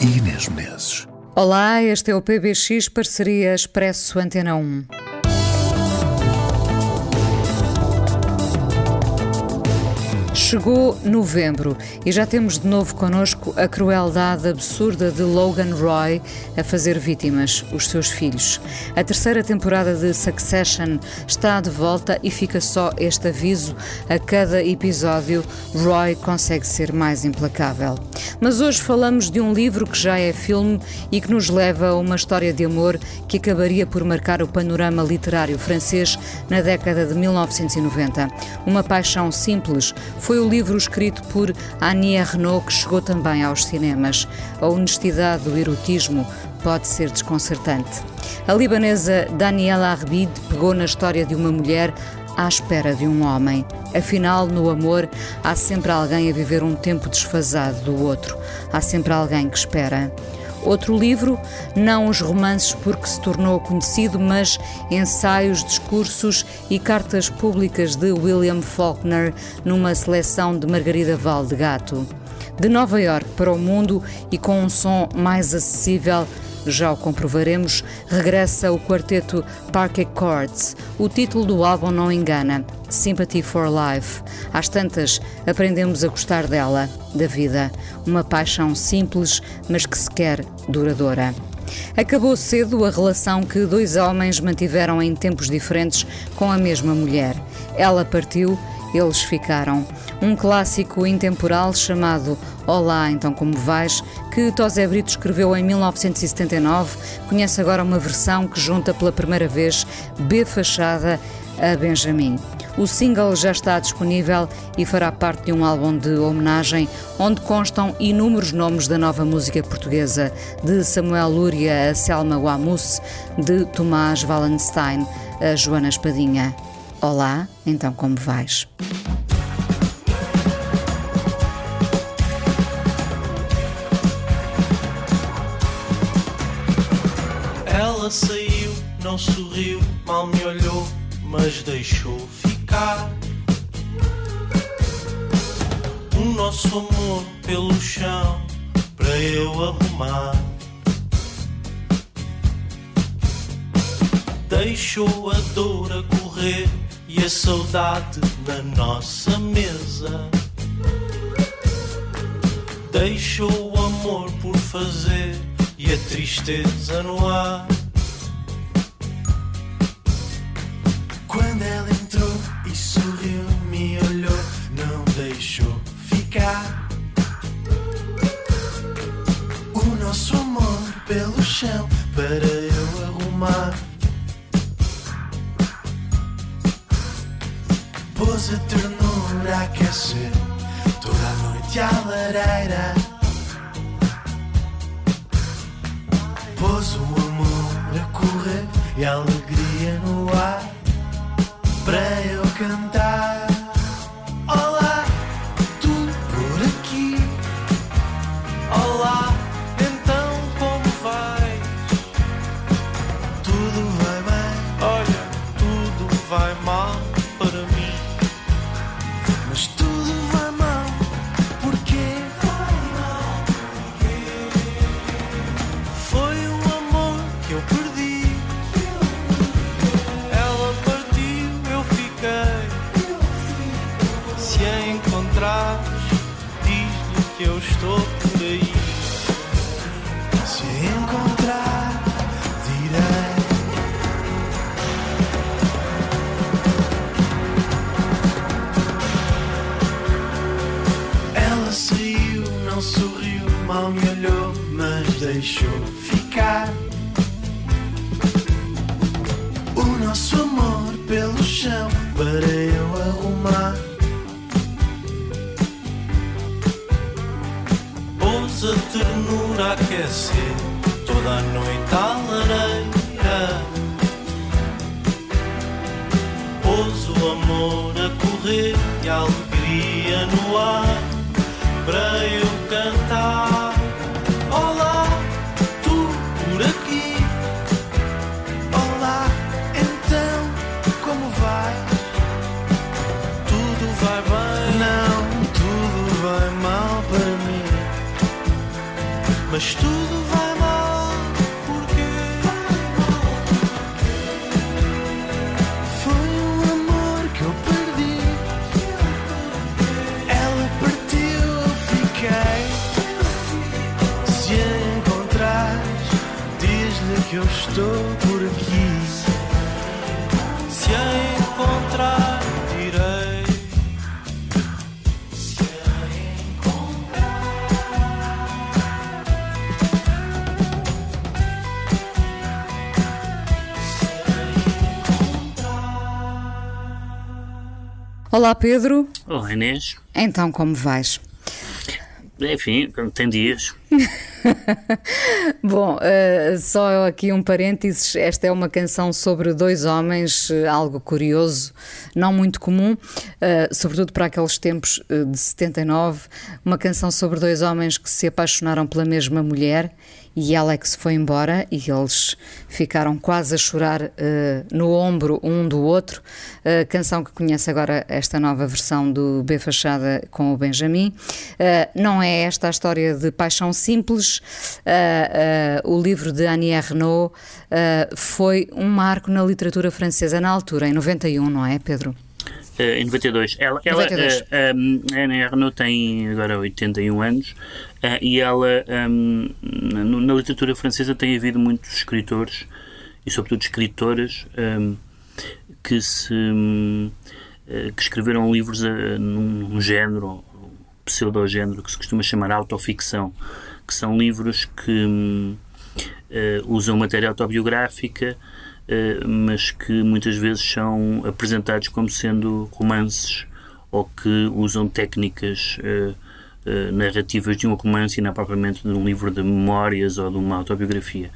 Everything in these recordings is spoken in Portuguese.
e Inês Menezes. Olá, este é o PBX Parceria Expresso Antena 1. Chegou novembro e já temos de novo connosco a crueldade absurda de Logan Roy a fazer vítimas, os seus filhos. A terceira temporada de Succession está de volta e fica só este aviso: a cada episódio, Roy consegue ser mais implacável. Mas hoje falamos de um livro que já é filme e que nos leva a uma história de amor que acabaria por marcar o panorama literário francês na década de 1990. Uma paixão simples foi o livro escrito por Annie Ernaux que chegou também aos cinemas. A honestidade do erotismo pode ser desconcertante. A libanesa Daniela Arbid pegou na história de uma mulher à espera de um homem. Afinal, no amor, há sempre alguém a viver um tempo desfasado do outro. Há sempre alguém que espera. Outro livro, não os romances porque se tornou conhecido, mas ensaios, discursos e cartas públicas de William Faulkner numa seleção de Margarida Valdegato. De Nova York para o mundo e com um som mais acessível, já o comprovaremos, regressa o quarteto Parquet Chords. O título do álbum não engana, Sympathy for Life. Às tantas, aprendemos a gostar dela, da vida. Uma paixão simples, mas que se quer duradoura. Acabou cedo a relação que dois homens mantiveram em tempos diferentes com a mesma mulher. Ela partiu, eles ficaram. Um clássico intemporal chamado Olá, então como vais, que Tosé Brito escreveu em 1979, conhece agora uma versão que junta pela primeira vez B Fachada a Benjamin. O single já está disponível e fará parte de um álbum de homenagem onde constam inúmeros nomes da nova música portuguesa, de Samuel Lúria a Selma Wamus, de Tomás Wallenstein a Joana Espadinha. Olá, então como vais? Ela saiu, não sorriu, mal me olhou, mas deixou ficar. O nosso amor pelo chão para eu arrumar. Deixou a dor a correr e a saudade na nossa mesa. Deixou o amor por fazer e a tristeza no ar. Quando ela entrou e sorriu, me olhou, não deixou ficar. O nosso amor pelo chão para eu arrumar. A ternura a aquecer toda a noite à lareira. Pôs o amor a correr e a alegria no ar para eu cantar. Se a encontrar, direi. Se a Olá Pedro, Olá Inês. então como vais? Enfim, tem dias. Bom, eh, só aqui um parênteses. Esta é uma canção sobre dois homens, eh, algo curioso, não muito comum, eh, sobretudo para aqueles tempos de 79. Uma canção sobre dois homens que se apaixonaram pela mesma mulher e se foi embora e eles ficaram quase a chorar eh, no ombro um do outro. A canção que conhece agora esta nova versão do B Fachada com o Benjamin. Eh, não é esta a história de paixão simples. Eh, o livro de Annie Ernaux foi um marco na literatura francesa na altura, em 91, não é, Pedro? Em 92. Ela, ela 92. a Ana Arnaud tem agora 81 anos e ela, um, na, na literatura francesa, tem havido muitos escritores e, sobretudo, escritoras um, que, se, um, eh, que escreveram livros eh, num, género, pseudogénero, que se costuma chamar autoficção, que são livros que hum, eh, usam matéria autobiográfica eh, mas que muitas vezes são apresentados como sendo romances ou que usam técnicas eh, eh, narrativas de um romance e não propriamente de um livro de memórias ou de uma autobiografia.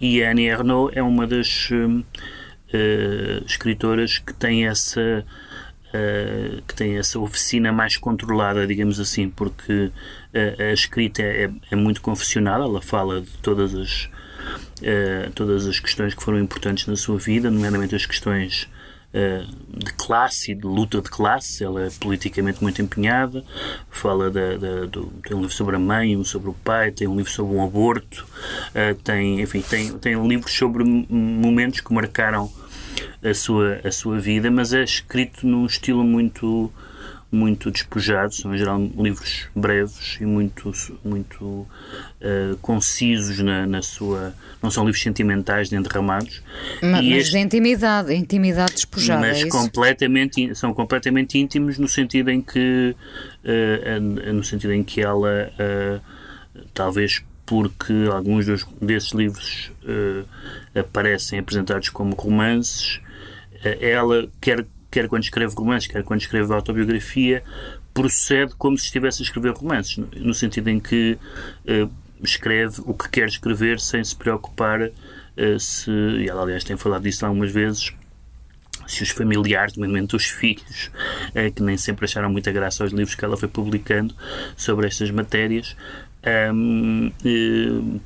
E a Annie Ernaux é uma das eh, escritoras que tem essa Uh, que tem essa oficina mais controlada, digamos assim, porque uh, a escrita é, é muito confessional, ela fala de todas as, uh, todas as questões que foram importantes na sua vida, nomeadamente as questões de classe e de luta de classe. Ela é politicamente muito empenhada, fala da, da, do, tem um livro sobre a mãe, um sobre o pai, tem um livro sobre um aborto, tem, enfim, tem, tem livros sobre momentos que marcaram a sua, a sua vida, mas é escrito num estilo muito muito despojado, são em geral livros breves e muito, muito uh, concisos na, na, sua. Não são livros sentimentais nem derramados. Mas, mas este, de intimidade, intimidade despojada. Mas é completamente, são completamente íntimos no sentido em que, uh, no sentido em que ela, uh, talvez porque alguns dos, desses livros aparecem apresentados como romances, ela quer quer quando escreve romances, quer quando escreve autobiografia, procede como se estivesse a escrever romances, no, sentido em que uh, escreve o que quer escrever sem se preocupar uh, se, e ela aliás tem falado disso algumas vezes, se os familiares, nomeadamente os filhos, uh, que nem sempre acharam muita graça aos livros que ela foi publicando sobre estas matérias, um,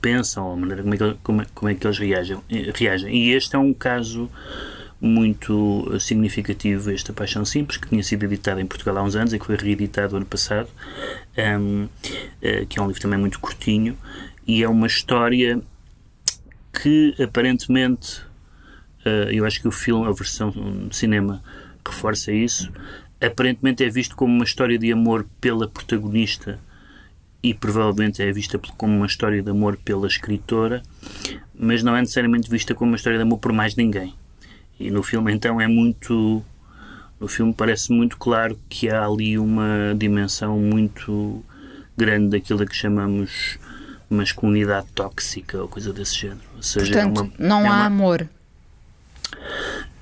pensam a maneira como é que, como é, como é que eles reagem, reagem. E este é um caso muito significativo esta Paixão Simples, que tinha sido editada em Portugal há uns anos e que foi reeditado ano passado, um, uh, que é um livro também muito curtinho, e é uma história que aparentemente, uh, eu acho que o filme, a versão de cinema, reforça isso, aparentemente é visto como uma história de amor pela protagonista e provavelmente é vista como uma história de amor pela escritora, mas não é necessariamente vista como uma história de amor por mais ninguém. E no filme então é muito. No filme parece muito claro que há ali uma dimensão muito grande daquilo a que chamamos masculinidade tóxica ou coisa desse género. Ou seja, Portanto, é uma, não é há uma, amor.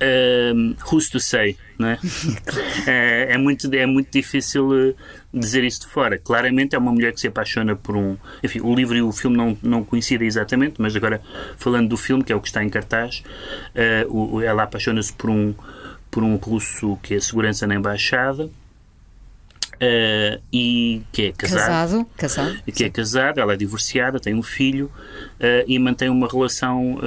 Um, who's to say, não é? é, é, muito, é muito difícil eh, dizer isso de fora. Claramente é uma mulher que se apaixona por um. Enfim, o livro e o filme não, não coincidem exatamente, mas agora falando do filme, que é o que está em cartaz, uh, o, ela apaixona-se por um, por um russo que é segurança na embaixada. Uh, e que é casado, casado, casado que é casado, ela é divorciada, tem um filho uh, e mantém uma relação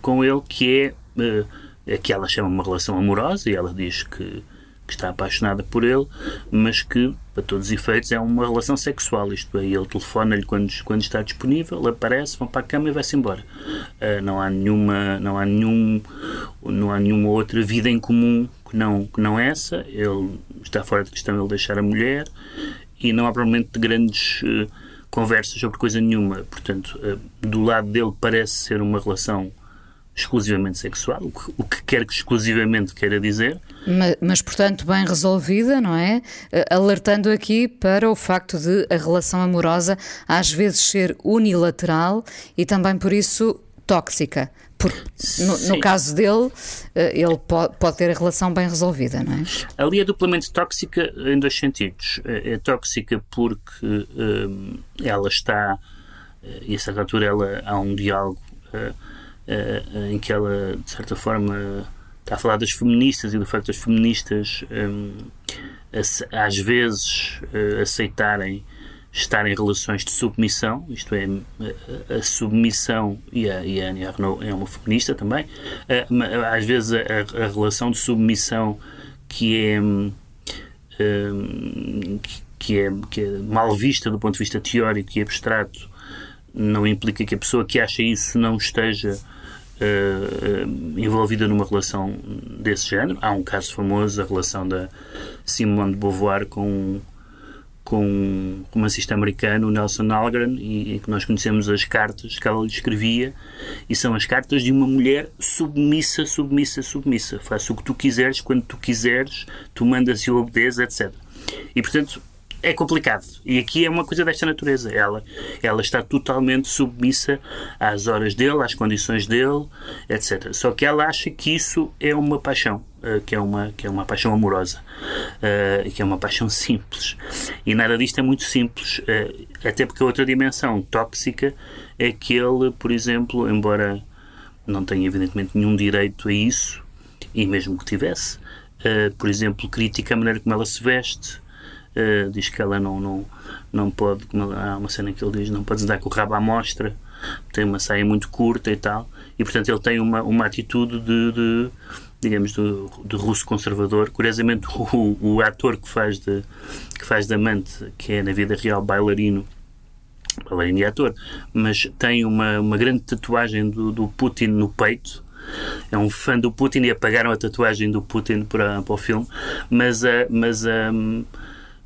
com ele que é é que ela chama uma relação amorosa e ela diz que, que está apaixonada por ele, mas que, para todos os efeitos, é uma relação sexual. Isto é, ele telefona-lhe quando, quando está disponível, aparece, vão para a cama e vai-se embora. Uh, não há nenhuma, não há nenhum, não há nenhuma outra vida em comum que não, que não essa. Ele está fora de questão ele deixar a mulher e não há provavelmente grandes uh, conversas sobre coisa nenhuma. Portanto, uh, do lado dele parece ser uma relação exclusivamente sexual, o que, o que quer que exclusivamente queira dizer. Mas, mas, portanto, bem resolvida, não é? Eh, alertando aqui para o facto de a relação amorosa às vezes ser unilateral e também por isso tóxica. Porque no, no, caso dele, eh, ele pode, pode, ter a relação bem resolvida, não é? Ali é duplamente tóxica em dois sentidos. É, é tóxica porque um, ela está, e a certa altura ela, há um diálogo. Uh, em que ela, de certa forma, está a falar das feministas e do facto das feministas um, às vezes uh, aceitarem estar em relações de submissão, isto é, a, a submissão, e a, e a Annie Arnaud é uma feminista também, uh, às vezes a, a, relação de submissão que é, um, que, é, que é mal vista do ponto de vista teórico e abstrato não implica que a pessoa que acha isso não esteja uh, envolvida numa relação desse género. Há um caso famoso, a relação da Simone de Beauvoir com com um romancista americano, Nelson Algren, e, e, que nós conhecemos as cartas que ela lhe escrevia, e são as cartas de uma mulher submissa, submissa, submissa. Faça o que tu quiseres, quando tu quiseres, tu mandas e obedeces, etc. E, portanto, é complicado. E aqui é uma coisa desta natureza. Ela, ela está totalmente submissa às horas dele, às condições dele, etc. Só que ela acha que isso é uma paixão. Uh, que, é uma, que é uma paixão amorosa, uh, que é uma paixão simples. E nada disto é muito simples, uh, até porque a outra dimensão tóxica é que ele, por exemplo, embora não tenha evidentemente nenhum direito a isso, e mesmo que tivesse, por exemplo, critica a maneira como ela se veste, Uh, diz que ela não, não, não pode, há uma cena que ele diz, não pode andar com o rabo à mostra, tem uma saia muito curta e tal, e portanto ele tem uma, uma atitude de, de digamos, de, russo conservador. Curiosamente, o, o ator que faz, de, que faz de amante, que é na vida real bailarino, bailarino e ator, mas tem uma, uma grande tatuagem do, do Putin no peito, é um fã do Putin e apagaram a tatuagem do Putin para, para o filme, mas, uh, mas um,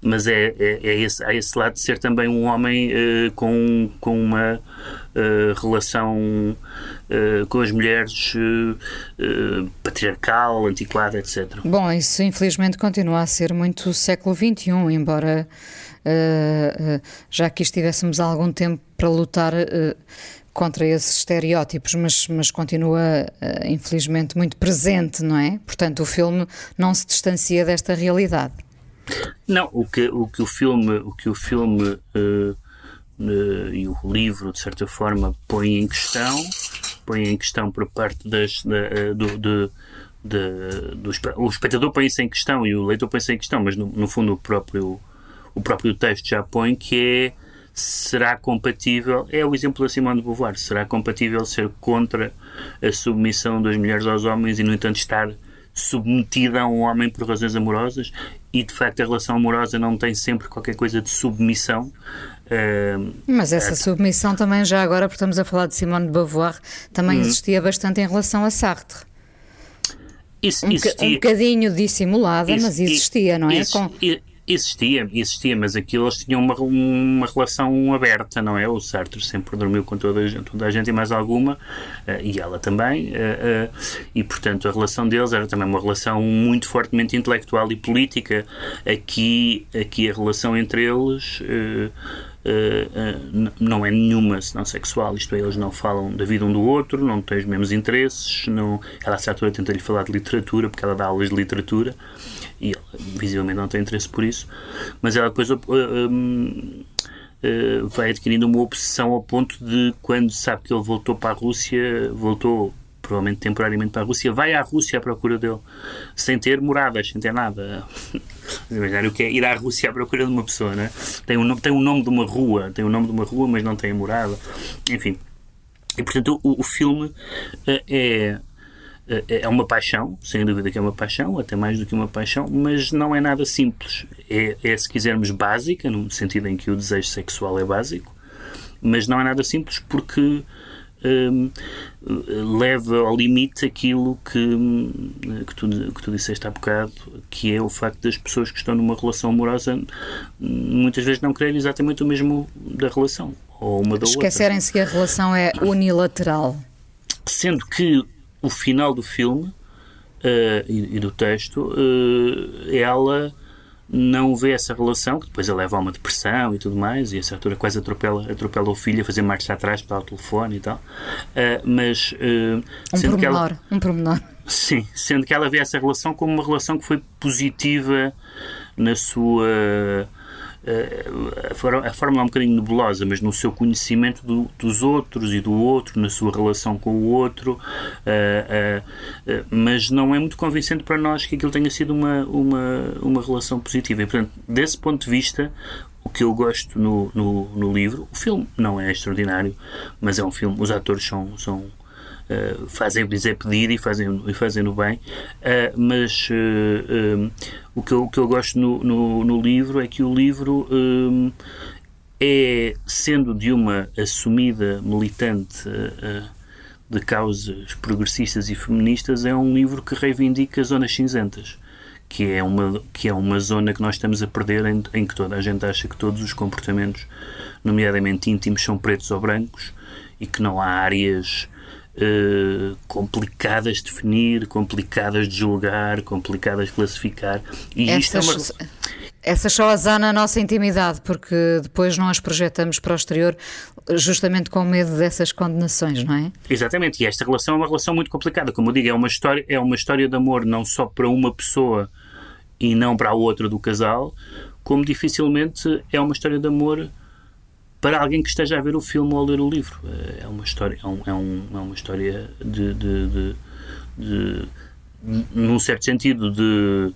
mas é, é, é esse, há esse lado de ser também um homem uh, com, com uma uh, relação uh, com as mulheres patriarcal, antiquada, etc. Bom, isso infelizmente continua a ser muito século XXI, embora já aqui estivéssemos há algum tempo para lutar contra esses estereótipos, mas, mas continua, infelizmente, muito presente, não é? Portanto, o filme não se distancia desta realidade. Não, o que o, que o filme, o que o filme uh, uh, e o livro, de certa forma, põe em questão, põe em questão por parte das, da, uh, do, de, de, do, o espectador põe isso em questão e o leitor põe isso em questão, mas no, no fundo o próprio, o próprio texto já põe que é será compatível, é o exemplo da Simone de Beauvoir, será compatível ser contra a submissão das mulheres aos homens e, no entanto, estar submetida a um homem por razões amorosas e de facto a relação amorosa não tem sempre qualquer coisa de submissão. Uh, Mas essa é... submissão também, já agora, porque estamos a falar de Simone de Beauvoir, também hum. existia bastante em relação a Sartre. Isso, um, um bocadinho dissimulada, isso, mas existia, não é? Isso, Com... Existia, existia, mas aquilo eles tinham uma, uma relação aberta, não é? O Sartre sempre dormiu com toda a gente, toda a gente e mais alguma, uh, e ela também, uh, uh, e portanto a relação deles era também uma relação muito fortemente intelectual e política. Aqui, aqui a relação entre eles uh, não é nenhuma senão sexual, isto é, eles não falam da vida um do outro, não têm os mesmos interesses, não, ela a certa altura tenta-lhe falar de literatura, porque ela dá aulas de literatura, e ele visivelmente não tem interesse por isso, mas ela depois uh, uh, vai adquirindo uma obsessão ao ponto de quando sabe que ele voltou para a Rússia, voltou provavelmente temporariamente para a Rússia, vai à Rússia à procura dele, sem ter moradas, sem ter nada. O que é ir à Rússia à procura de uma pessoa, né? Tem um, tem um nome de uma rua, tem o nome de uma rua, mas não tem a morada. Enfim. E portanto o, o filme é, é é uma paixão, sem dúvida que é uma paixão, até mais do que uma paixão, mas não é nada simples. É, é, se quisermos, básica, no sentido em que o desejo sexual é básico, mas não é nada simples porque um, leva ao limite aquilo que, que, tu, que tu disseste há bocado, que é o facto das pessoas que estão numa relação amorosa muitas vezes não querem exatamente o mesmo da relação ou uma da Esquecerem-se que a relação é unilateral. Sendo que o final do filme uh, e, e, do texto, uh, ela não vê essa relação, que depois a leva a uma depressão e tudo mais, e a certa altura quase atropela, atropela o filho a fazer marcha atrás para o telefone e tal. Uh, mas. Uh, um pormenor, ela, um pormenor. Sim, sendo que ela vê essa relação como uma relação que foi positiva na sua a, forma é um bocadinho nebulosa, mas no seu conhecimento do, dos outros e do outro, na sua relação com o outro, uh, uh, mas não é muito convincente para nós que aquilo tenha sido uma, uma, uma relação positiva. E, portanto, desse ponto de vista, o que eu gosto no, no, no livro, o filme não é extraordinário, mas é um filme, os atores são, são Uh, fazem o que lhes é pedido e fazem, e fazem no bem, uh, mas uh, o, que eu, o que eu gosto no, no, no livro é que o livro é, sendo de uma assumida militante de causas progressistas e feministas, é um livro que reivindica zonas cinzentas. Que é, uma, que é uma zona que nós estamos a perder em, em que toda a gente acha que todos os comportamentos, nomeadamente íntimos, são pretos ou brancos e que não há áreas Uh, complicadas de definir, complicadas de julgar, complicadas de classificar. E Estas, isto é uma... Essas só as há na nossa intimidade, porque depois não as projetamos para o exterior justamente com medo dessas condenações, não é? Exatamente, e esta relação é uma relação muito complicada. Como eu digo, é uma história, é uma história de amor não só para uma pessoa e não para a outra do casal, como dificilmente é uma história de amor para alguém que esteja a ver o filme ou a ler o livro. É uma história, é, é, um, é uma história de, de, de, de, num certo sentido, de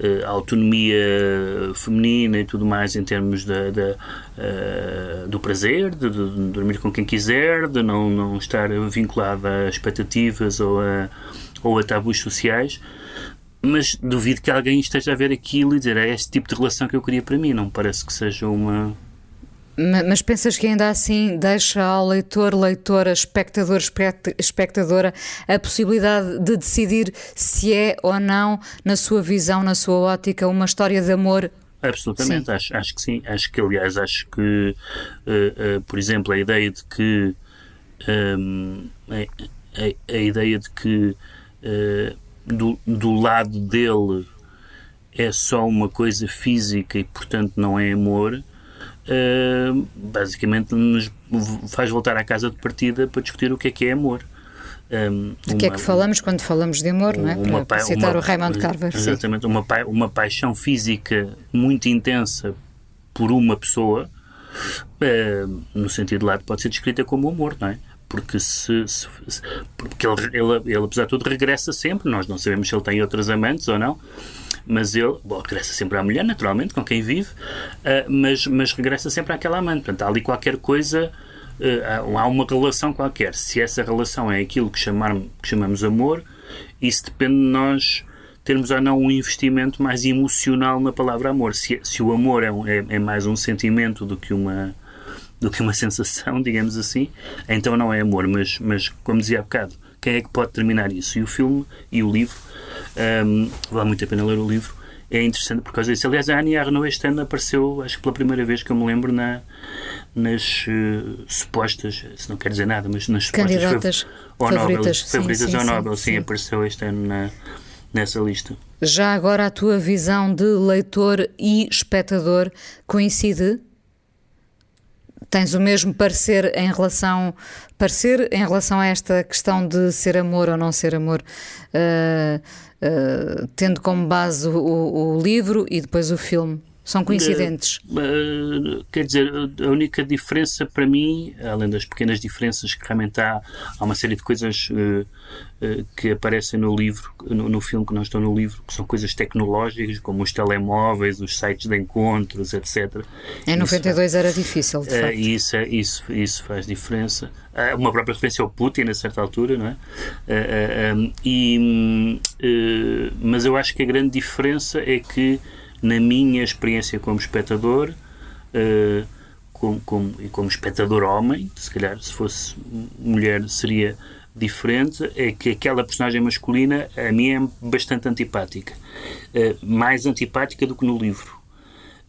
uh, autonomia feminina e tudo mais em termos de uh, do prazer, de, de, dormir com quem quiser, de não, não estar vinculada a expectativas ou a, ou a tabus sociais. Mas duvido que alguém esteja a ver aquilo e dizer é este tipo de relação que eu queria para mim. Não parece que seja uma, mas pensas que ainda assim deixa ao leitor, leitora, espectador, espectadora a possibilidade de decidir se é ou não, na sua visão, na sua ótica, uma história de amor Absolutamente, acho, acho que sim. Acho que, aliás, acho que, uh, uh, por exemplo, a ideia de que um, ehm, a, a, a, ideia de que uh, do, do lado dele é só uma coisa física e, portanto, não é amor, uh, basicamente nos faz voltar à casa de partida para discutir o que é que é amor. Um, de que é que falamos quando falamos de amor, não é? Para, para citar uma, o Raymond Carver. Exatamente, uma, pa, uma paixão física muito intensa por uma pessoa, uh, no sentido lado, pode ser descrita como amor, não é? Porque, se, se, se porque ele, ele, ele, apesar de tudo, regressa sempre. Nós não sabemos se ele tem outras amantes ou não mas ele bom, regressa sempre à mulher, naturalmente, com quem vive, uh, mas, mas regressa sempre àquela amante. Portanto, há ali qualquer coisa, uh, há uma relação qualquer. Se essa relação é aquilo que, chamar, que chamamos amor, isso depende de nós termos ou não um investimento mais emocional na palavra amor. Se, se o amor é, um, é, é mais um sentimento do que uma do que uma sensação, digamos assim, então não é amor, mas, mas como dizia há bocado, quem é que pode terminar isso? E o filme e o livro um, vale muito a pena ler o livro. É interessante por causa disso. Aliás, a Annie Arnaud este ano apareceu, acho que pela primeira vez que eu me lembro, na, nas uh, supostas, se não quer dizer nada, mas nas Candidatas ao favoritas, Nobel, favoritas sim, ao sim, Nobel, sim, sim, apareceu este ano na, nessa lista. Já agora a tua visão de leitor e espectador coincide? Tens o mesmo parecer em relação parecer em relação a esta questão de ser amor ou não ser amor, uh, tendo como base o, o, livro e depois o filme. São coincidentes? Uh, quer dizer, a única diferença para mim, além das pequenas diferenças que realmente há, há uma série de coisas uh, que aparecem no livro, no, no, filme que não estão no livro, que são coisas tecnológicas, como os telemóveis, os sites de encontros, etc. Em 92 isso, era difícil, de facto. Isso, é, isso, isso faz diferença. uma própria referência ao Putin, a certa altura, não é? Um, e, mas eu acho que a grande diferença é que na minha experiência como espectador, uh, como, como, e como espectador homem, se calhar se fosse mulher seria diferente, é que aquela personagem masculina a mim é bastante antipática. Uh, mais antipática do que no livro.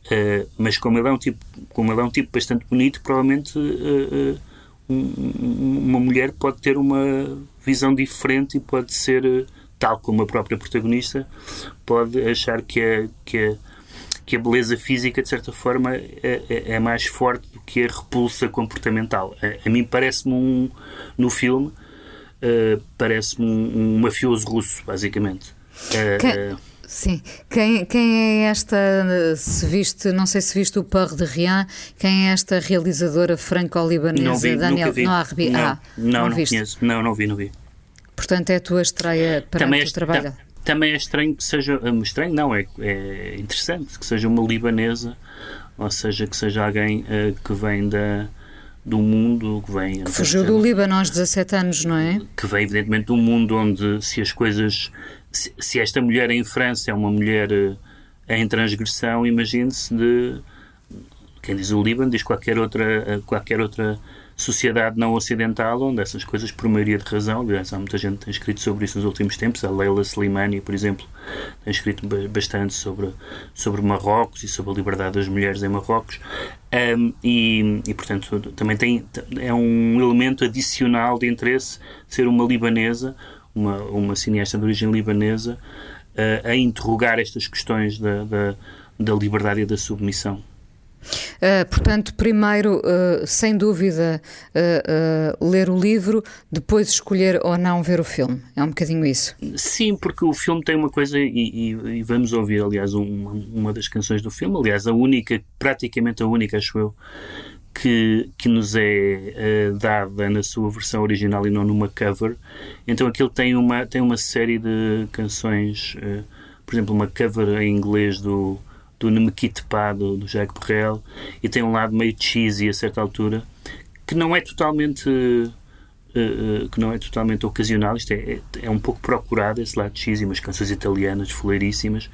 Uh, mas como ele, é um tipo, como ele é um tipo bastante bonito, provavelmente um, uma mulher pode ter uma visão diferente e pode ser tal como a própria protagonista, pode achar que a, que a, que a beleza física, de certa forma, é, é, é mais forte do que a repulsa comportamental. A, a mim parece-me um, no filme, uh, parece-me um, um, mafioso russo, basicamente. Uh, quem, sim. Quem, quem é esta, se viste, não sei se viste o Par de Rien, quem é esta realizadora franco-libanesa, Daniel? Não, ah, não, não, não conheço. Não, não vi, não vi. Portanto, é a tua estreia para também o teu trabalho? Também é estranho que seja. Eh, estranho não, é, é interessante que seja uma libanesa, ou seja, que seja alguém uh, que vem da, do mundo que vem. Que fugiu do Líbano aos 17 anos, não é? Que vem, evidentemente, de um mundo onde se as coisas. Se, se esta mulher em França é uma mulher uh, em transgressão, imagine-se de. Quem diz o Líbano diz qualquer outra, uh, qualquer outra sociedade não ocidental, onde essas coisas, por maioria de razão, aliás, há muita gente que tem escrito sobre isso nos últimos tempos, a Leila Slimani, por exemplo, tem escrito bastante sobre, sobre Marrocos e sobre a liberdade das mulheres em Marrocos, um, e, e, portanto, também tem, é um elemento adicional de interesse ser uma libanesa, uma, uma cineasta de origem libanesa, uh, a interrogar estas questões da, da, da liberdade e da submissão. Uh, portanto, primeiro, uh, sem dúvida, uh, ler o livro, depois escolher ou não ver o filme. É um bocadinho isso. Sim, porque o filme tem uma coisa, e, e, e vamos ouvir, aliás, uma, uma das canções do filme, aliás, a única, praticamente a única, acho eu, que, que nos é dada na sua versão original e não numa cover. Então aquilo tem uma, tem uma série de canções, por exemplo, uma cover em inglês do do Ne Me Quitte Pas, do, do Jacques Brel, e tem um lado meio cheesy a certa altura, que não é totalmente. Uh, uh, que não é totalmente ocasional, isto é, é, é, um pouco procurado esse lado cheesy, umas canções italianas foleiríssimas,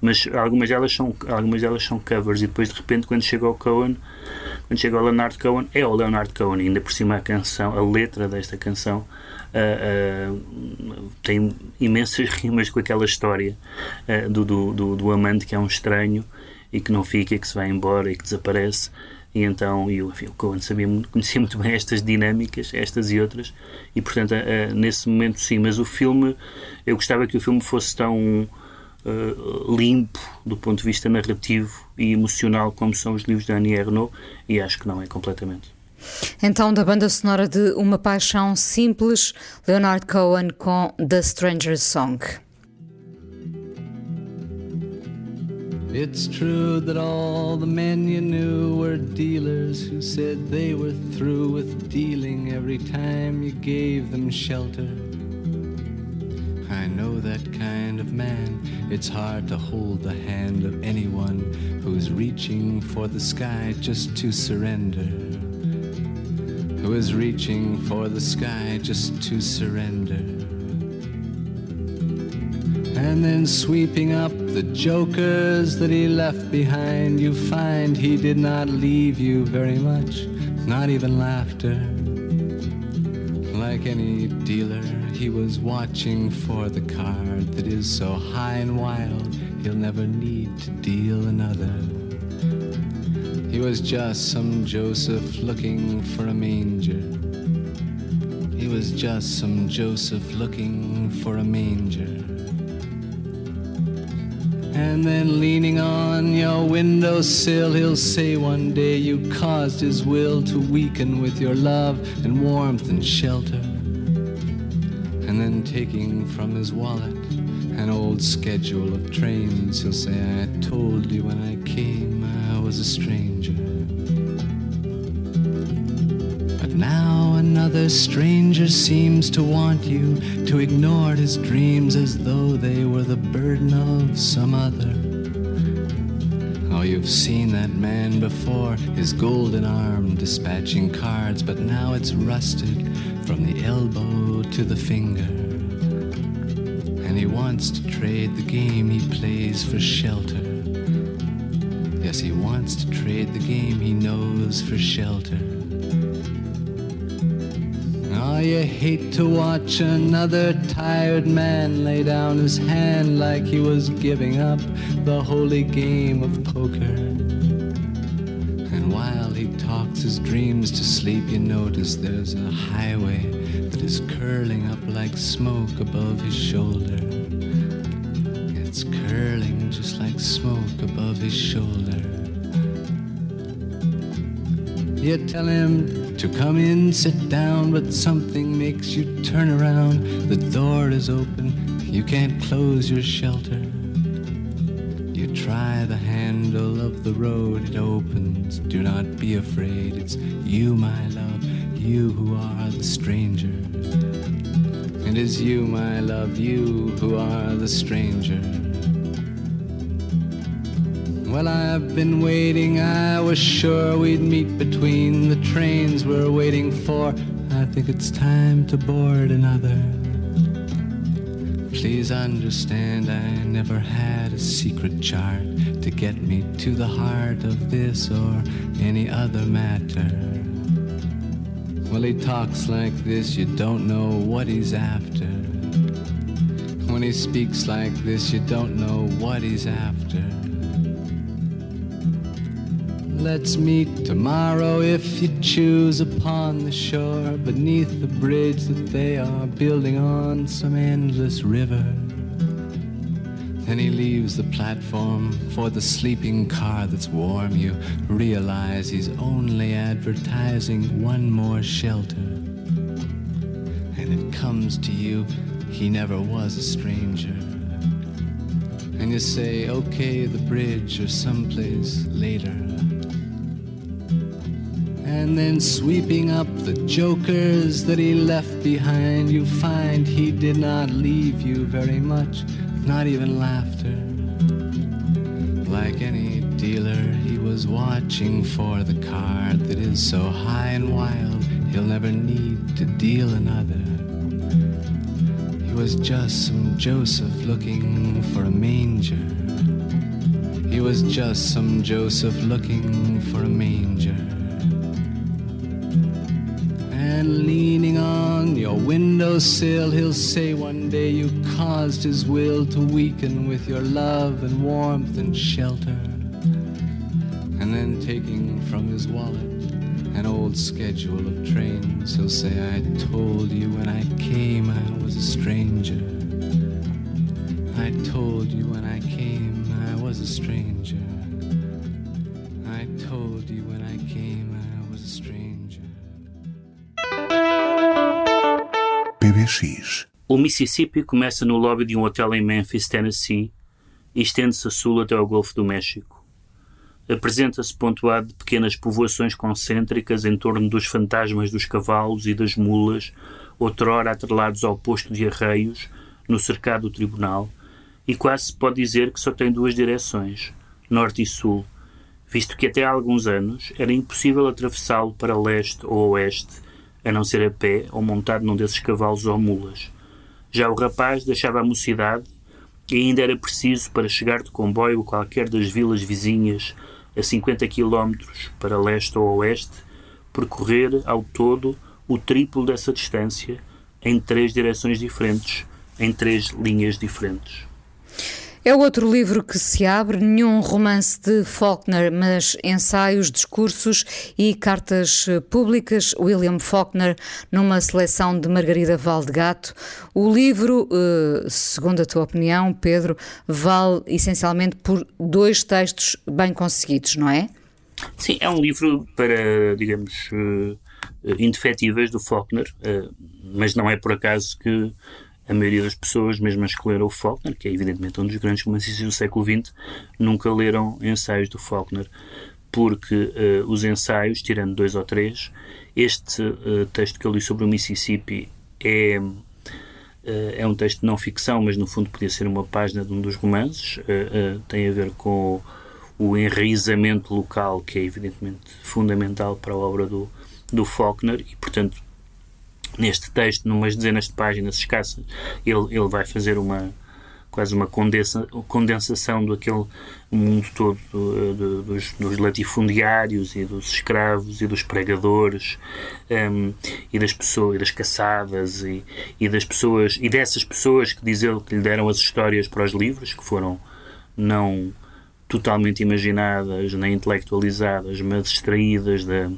mas algumas delas são algumas delas são covers e depois de repente quando chega ao Cohen, quando chega ao Leonard Cohen, é o Leonard Cohen, ainda por cima a canção, a letra desta canção uh, tem imensas rimas com aquela história uh, do, do, do, amante que é um estranho e que não fica, que se vai embora e que desaparece. E então, eu, enfim, o Cohen sabia, conhecia muito bem estas dinâmicas, estas e outras, e portanto, uh, nesse momento sim. Mas o filme, eu gostava que o filme fosse tão uh, limpo do ponto de vista narrativo e emocional como são os livros de Annie Ernaux, e acho que não é completamente. Então, da banda sonora de Uma Paixão Simples, Leonard Cohen com The Stranger's Song. It's true that all the men you knew were dealers who said they were through with dealing every time you gave them shelter. I know that kind of man. It's hard to hold the hand of anyone who's reaching for the sky just to surrender who is reaching for the sky just to surrender. And then sweeping up the jokers that he left behind, you find he did not leave you very much, not even laughter. Like any dealer, he was watching for the card that is so high and wild, he'll never need to deal another. He was just some Joseph looking for a manger. He was just some Joseph looking for a manger. And then leaning on your windowsill, he'll say one day you caused his will to weaken with your love and warmth and shelter. And then taking from his wallet an old schedule of trains, he'll say, I told you when I came I was a stranger. Now another stranger seems to want you to ignore his dreams as though they were the burden of some other. Oh, you've seen that man before, his golden arm dispatching cards, but now it's rusted from the elbow to the finger. And he wants to trade the game he plays for shelter. Yes, he wants to trade the game he knows for shelter. You hate to watch another tired man lay down his hand like he was giving up the holy game of poker. And while he talks his dreams to sleep, you notice there's a highway that is curling up like smoke above his shoulder. It's curling just like smoke above his shoulder. You tell him to come in, sit down, but something makes you turn around. The door is open, you can't close your shelter. You try the handle of the road, it opens. Do not be afraid, it's you, my love, you who are the stranger. And it is you, my love, you who are the stranger. Well, I've been waiting, I was sure we'd meet between the trains we're waiting for. I think it's time to board another. Please understand, I never had a secret chart to get me to the heart of this or any other matter. Well, he talks like this, you don't know what he's after. When he speaks like this, you don't know what he's after. Let's meet tomorrow if you choose upon the shore beneath the bridge that they are building on some endless river. Then he leaves the platform for the sleeping car that's warm. You realize he's only advertising one more shelter. And it comes to you, he never was a stranger. And you say, okay, the bridge or someplace later. And then sweeping up the jokers that he left behind, you find he did not leave you very much, not even laughter. Like any dealer, he was watching for the card that is so high and wild, he'll never need to deal another. He was just some Joseph looking for a manger. He was just some Joseph looking for a manger. Windowsill, he'll say one day you caused his will to weaken with your love and warmth and shelter. And then taking from his wallet an old schedule of trains, he'll say, I told you when I came I was a stranger. I told you when I came I was a stranger. I told you when I came O Mississippi começa no lobby de um hotel em Memphis, Tennessee, e estende-se a sul até ao Golfo do México. Apresenta-se pontuado de pequenas povoações concêntricas em torno dos fantasmas dos cavalos e das mulas, outrora atrelados ao posto de arreios, no cercado do tribunal, e quase se pode dizer que só tem duas direções, norte e sul, visto que até há alguns anos era impossível atravessá-lo para leste ou oeste, a não ser a pé ou montado num desses cavalos ou mulas. Já o rapaz deixava a mocidade e ainda era preciso, para chegar de comboio a qualquer das vilas vizinhas a 50 km para leste ou oeste, percorrer ao todo o triplo dessa distância em três direções diferentes, em três linhas diferentes. É outro livro que se abre, nenhum romance de Faulkner, mas ensaios, discursos e cartas públicas. William Faulkner, numa seleção de Margarida Valdegato. O livro, eh, segundo a tua opinião, Pedro, vale essencialmente por dois textos bem conseguidos, não é? Sim, é um livro para, digamos, eh, indefetíveis do Faulkner, eh, mas não é por acaso que a maioria das pessoas, mesmo as que leram o Faulkner, que é evidentemente um dos grandes romancistas do século XX, nunca leram ensaios do Faulkner, porque uh, os ensaios, tirando dois ou três, este uh, texto que eu li sobre o Mississippi é, uh, é um texto de não ficção, mas no fundo podia ser uma página de um dos romances, tem a ver com o enraizamento local, que é evidentemente fundamental para a obra do, do Faulkner, e portanto neste texto, numas dezenas de páginas escassas, ele, ele vai fazer uma quase uma condensa, condensação daquele mundo todo do, do, dos, dos, latifundiários e dos escravos e dos pregadores um, e das pessoas e das caçadas e, e das pessoas e dessas pessoas que diz ele que lhe deram as histórias para os livros que foram não totalmente imaginadas nem intelectualizadas mas extraídas da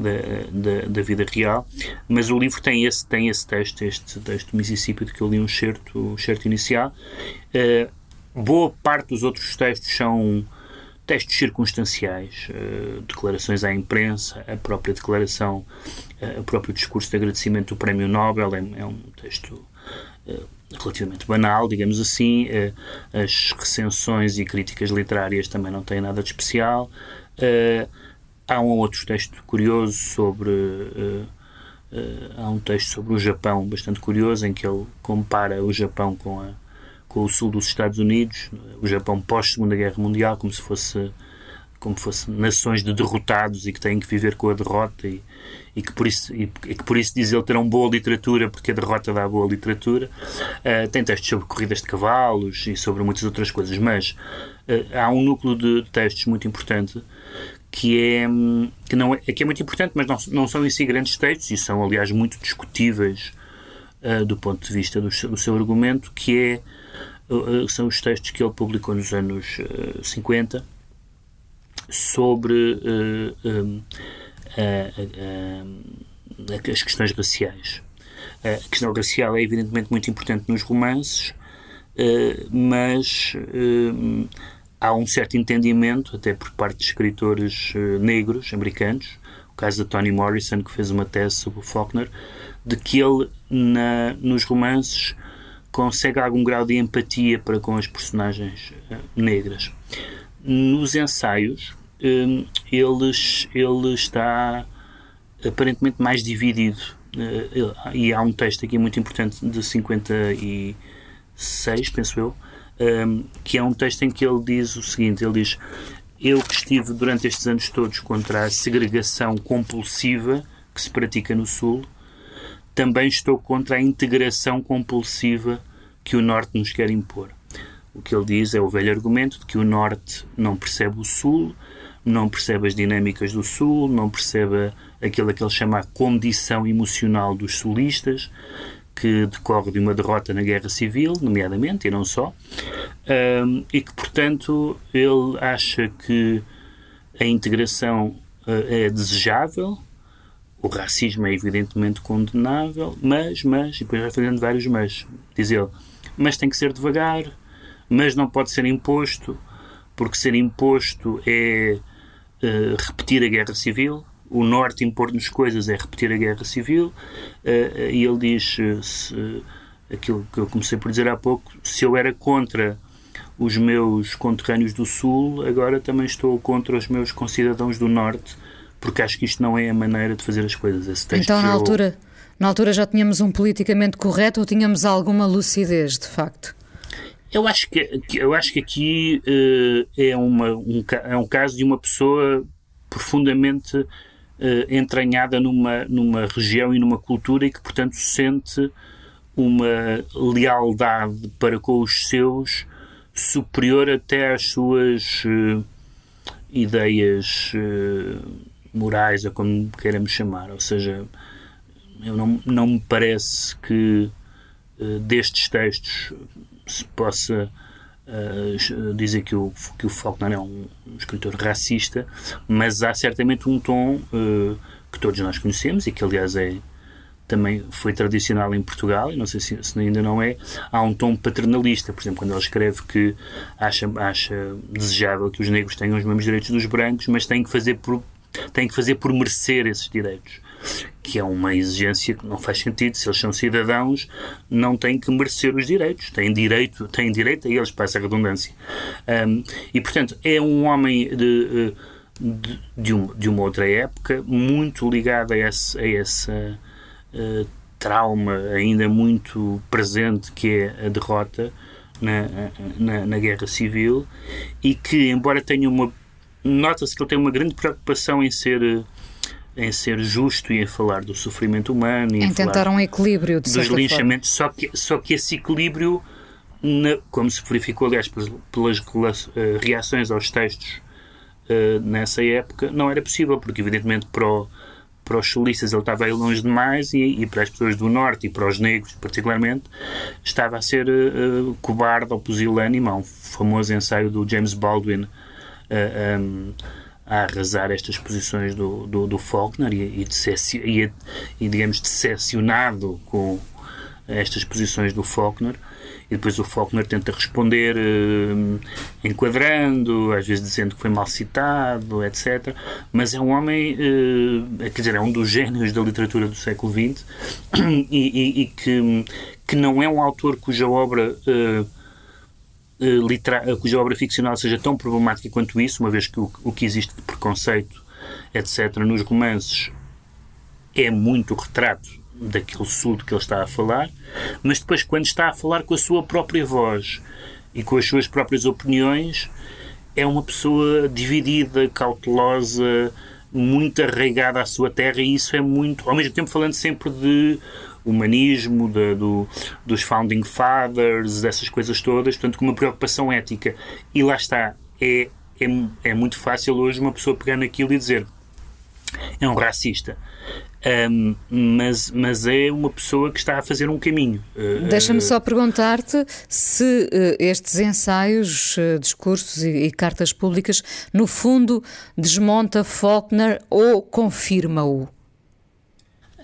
da, da, da, vida real, mas o livro tem esse, tem esse texto, este texto do Mississippi, de que eu li um certo, um certo inicial. Uh, boa parte dos outros textos são textos circunstanciais, uh, declarações à imprensa, a própria declaração, uh, o próprio discurso de agradecimento do Prémio Nobel é, é um texto relativamente banal, digamos assim. as recensões e críticas literárias também não têm nada de especial. Há um outro texto curioso sobre. Uh, uh, há um texto sobre o Japão bastante curioso em que ele compara o Japão com, a, com o sul dos Estados Unidos, o Japão pós-Segunda Guerra Mundial, como se fosse como fosse nações de derrotados e que têm que viver com a derrota e, e que por isso e, e, que por isso diz ele terão boa literatura porque a derrota dá boa literatura uh, tem textos sobre corridas de cavalos e sobre muitas outras coisas mas uh, há um núcleo de textos muito importante que é, que não é, que é muito importante, mas não, não são em si grandes textos, e são, aliás, muito discutíveis uh, do ponto de vista do, do seu argumento, que é, uh, são os textos que ele publicou nos anos uh, 50 sobre um, as questões raciais. A questão racial é, evidentemente, muito importante nos romances, mas há um certo entendimento, até por parte de escritores uh, negros americanos, o caso de Toni Morrison, que fez uma tese sobre o Faulkner, de que ele, na, nos romances, consegue algum grau de empatia para com as personagens uh, negras. Nos ensaios, um, eles, ele está aparentemente mais dividido. E há um texto aqui muito importante de 56, penso eu, um, que é um texto em que ele diz o seguinte: ele diz, eu que estive durante estes anos todos contra a segregação compulsiva que se pratica no Sul, também estou contra a integração compulsiva que o Norte nos quer impor. O que ele diz é o velho argumento de que o Norte não percebe o Sul, não percebe as dinâmicas do Sul, não percebe aquilo que ele chama a condição emocional dos sulistas, que decorre de uma derrota na Guerra Civil, nomeadamente, e não só, um, e que, portanto, ele acha que a integração uh, é desejável, o racismo é evidentemente condenável, mas, mas, e depois vai fazendo vários mas, diz ele, mas tem que ser devagar, mas não pode ser imposto, porque ser imposto é uh, repetir a guerra civil, o Norte impor-nos coisas é repetir a guerra civil, uh, e ele diz uh, se, aquilo que eu comecei por dizer há pouco: se eu era contra os meus conterrâneos do Sul, agora também estou contra os meus concidadãos do Norte, porque acho que isto não é a maneira de fazer as coisas. então, na eu... altura, na altura já tínhamos um politicamente correto ou tínhamos alguma lucidez, de facto? Eu acho que, eu acho que aqui uh, é, uma, um, é um caso de uma pessoa profundamente entranhada numa, numa região e numa cultura e que, portanto, sente uma lealdade para com os seus superior até às suas uh, ideias uh, morais, ou como queiramos chamar. Ou seja, eu não, não me parece que destes textos se possa uh, dizer que o, que o Faulkner é um, escritor racista, mas há certamente um tom uh, que todos nós conhecemos e que, aliás, é também foi tradicional em Portugal, e não sei se, se, ainda não é, há um tom paternalista. Por exemplo, quando ele escreve que acha, acha desejável que os negros tenham os mesmos direitos dos brancos, mas têm que fazer por, têm que fazer por merecer esses direitos. Que é uma exigência que não faz sentido. Se eles são cidadãos, não têm que merecer os direitos. Têm direito, têm direito a eles, passa a redundância. Um, e, portanto, é um homem de, de, de, um, de uma outra época, muito ligado a, esse, a essa uh, trauma ainda muito presente que é a derrota na, na, na Guerra Civil e que, embora tenha uma. Nota-se que ele tem uma grande preocupação em ser em ser justo e em falar do sofrimento humano e em tentar um equilíbrio de dos linchamentos, só que, só que esse equilíbrio, na, como se verificou, aliás, pelas, pelas uh, reações aos textos uh, nessa época, não era possível, porque evidentemente para o, para os solistas ele estava aí longe demais e, e, para as pessoas do Norte e para os negros particularmente estava a ser uh, cobarde ou pusilânime. Há um famoso ensaio do James Baldwin um, a arrasar estas posições do, do, do Faulkner e, e, e, e, digamos, decepcionado com estas posições do Faulkner e depois o Faulkner tenta responder uh, enquadrando, às vezes dizendo que foi mal citado, etc. Mas é um homem, uh, quer dizer, é um dos gênios da literatura do século XX e, e, e que, que não é um autor cuja obra. Uh, cuja obra ficcional seja tão problemática quanto isso, uma vez que o, o que existe de preconceito, etc., nos romances é muito retrato daquele sul de que ele está a falar, mas depois, quando está a falar com a sua própria voz e com as suas próprias opiniões, é uma pessoa dividida, cautelosa, muito arraigada à sua terra, e isso é muito, ao mesmo tempo, falando sempre de humanismo, de, do, dos founding fathers, dessas coisas todas, portanto, com uma preocupação ética. E lá está, é, é, é muito fácil hoje uma pessoa pegar naquilo e dizer é um racista. Um, mas, mas é uma pessoa que está a fazer um caminho. Uh, Deixa-me só perguntar-te se uh, estes ensaios, uh, discursos e, e, cartas públicas, no fundo, desmonta Faulkner ou confirma-o?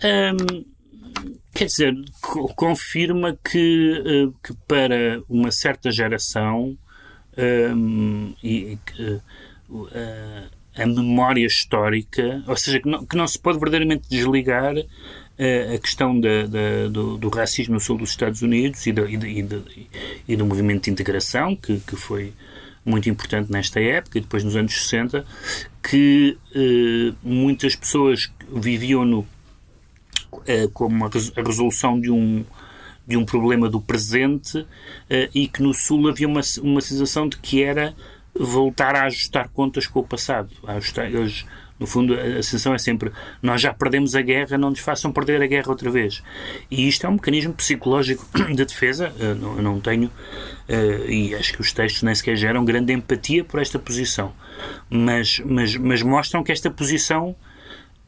Um, quer dizer, co confirma que, que para uma certa geração um, e, que a memória histórica, ou seja, que não, que não se pode verdadeiramente desligar a questão da, da, do, do, racismo no sul dos Estados Unidos e, do, e, de, e do movimento de integração, que, que foi muito importante nesta época e depois nos anos 60, que muitas pessoas viviam no, como a, resolução de um, de um problema do presente uh, e que no Sul havia uma, uma sensação de que era voltar a ajustar contas com o passado. Ajustar, eles, no fundo, a sensação é sempre nós já perdemos a guerra, não nos façam perder a guerra outra vez. E isto é um mecanismo psicológico de defesa. Não, eu não tenho, e acho que os textos nem sequer geram grande empatia por esta posição, mas, mas, mas mostram que esta posição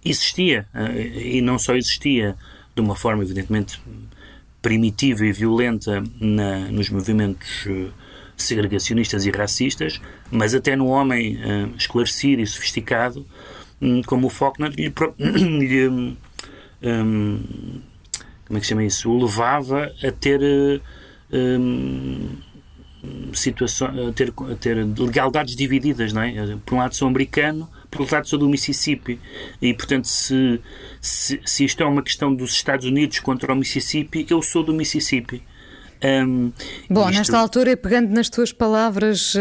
existia. Uh, e não só existia de uma forma, evidentemente, primitiva e violenta na, nos movimentos. Uh, segregacionistas e racistas, mas até no homem uh, esclarecido e sofisticado, um, como o Faulkner, lhe, lhe um, como é que se chama isso? O levava a ter um, situação, a ter, a ter legalidades divididas, não é? Por um lado sou americano, por outro lado sou do Mississippi. E, portanto, se, se, se isto é uma questão dos Estados Unidos contra o Mississippi, eu sou do Mississippi. Um, Bom, isto... nesta altura, pegando nas tuas palavras uh,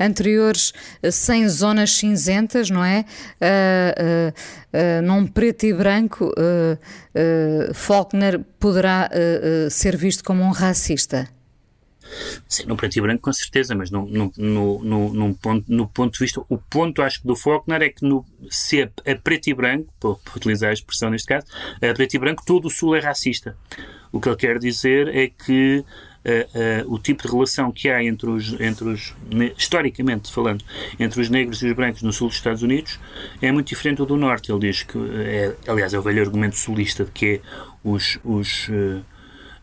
anteriores, uh, sem zonas cinzentas, não é? Uh, num preto e branco, Faulkner poderá ser visto como um racista? Sim, no preto e branco com certeza, mas no, no, no, no, ponto, no ponto de vista, o ponto acho que do Faulkner é que no, se a, a preto e branco, para utilizar a expressão neste caso, a preto e branco todo o Sul é racista. O que ele quer dizer é que uh, uh, o tipo de relação que há entre os, entre os, historicamente falando, entre os negros e os brancos no sul dos Estados Unidos é muito diferente do do norte. Ele diz que, é, aliás, é o velho argumento sulista de que é os, os, uh,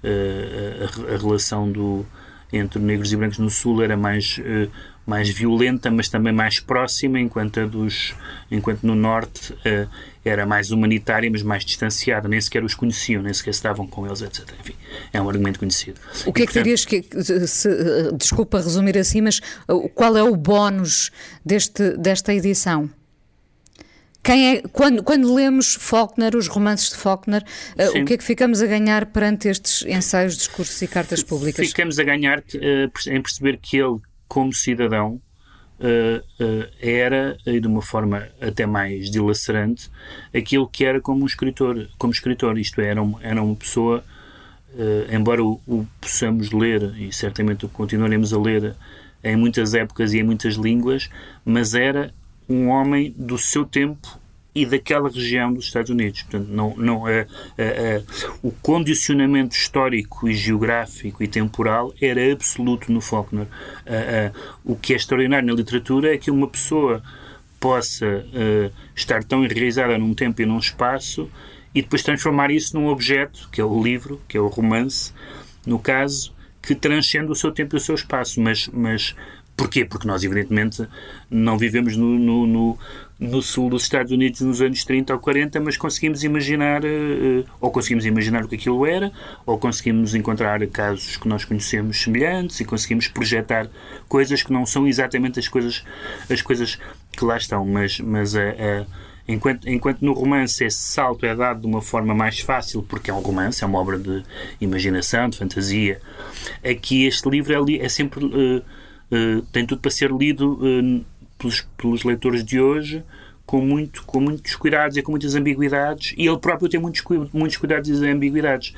a, a, relação do entre negros e brancos no Sul era mais, uh, mais violenta, mas também mais próxima, enquanto, dos, enquanto no Norte uh, era mais humanitária, mas mais distanciada. Nem sequer os conheciam, nem sequer se davam com eles, etc. Enfim, é um argumento conhecido. O que e, é que portanto, dirias que. Se, desculpa resumir assim, mas qual é o bónus deste, desta edição? Quem é, quando, quando lemos Faulkner, os romances de Faulkner, uh, o que é que ficamos a ganhar perante estes ensaios, discursos e cartas públicas? Ficamos a ganhar uh, em perceber que ele, como cidadão, uh, era, e de uma forma até mais dilacerante, aquilo que era como um escritor, como escritor isto é, era, um, era uma pessoa, embora o, o, possamos ler, e certamente o continuaremos a ler em muitas épocas e em muitas línguas, mas era um homem do seu tempo e daquela região dos Estados Unidos. Portanto, não, não, é, o condicionamento histórico e geográfico e temporal era absoluto no Faulkner. O que é extraordinário na literatura é que uma pessoa possa estar tão enraizada num tempo e num espaço e depois transformar isso num objeto, que é o livro, que é o romance, no caso, que transcende o seu tempo e o seu espaço, mas, mas Porquê? Porque nós, evidentemente, não vivemos no, no, no, no, sul dos Estados Unidos nos anos 30 ou 40, mas conseguimos imaginar, uh, ou conseguimos imaginar o que aquilo era, ou conseguimos encontrar casos que nós conhecemos semelhantes e conseguimos projetar coisas que não são exatamente as coisas, as coisas que lá estão, mas, mas a. Uh, uh, Enquanto, enquanto no romance esse salto é dado de uma forma mais fácil, porque é um romance, é uma obra de imaginação, de fantasia, aqui este livro é, é sempre uh, uh, tem tudo para ser lido uh, pelos, pelos leitores de hoje com, muito, com muitos cuidados e com muitas ambiguidades, e ele próprio tem muitos, muitos cuidados e ambiguidades.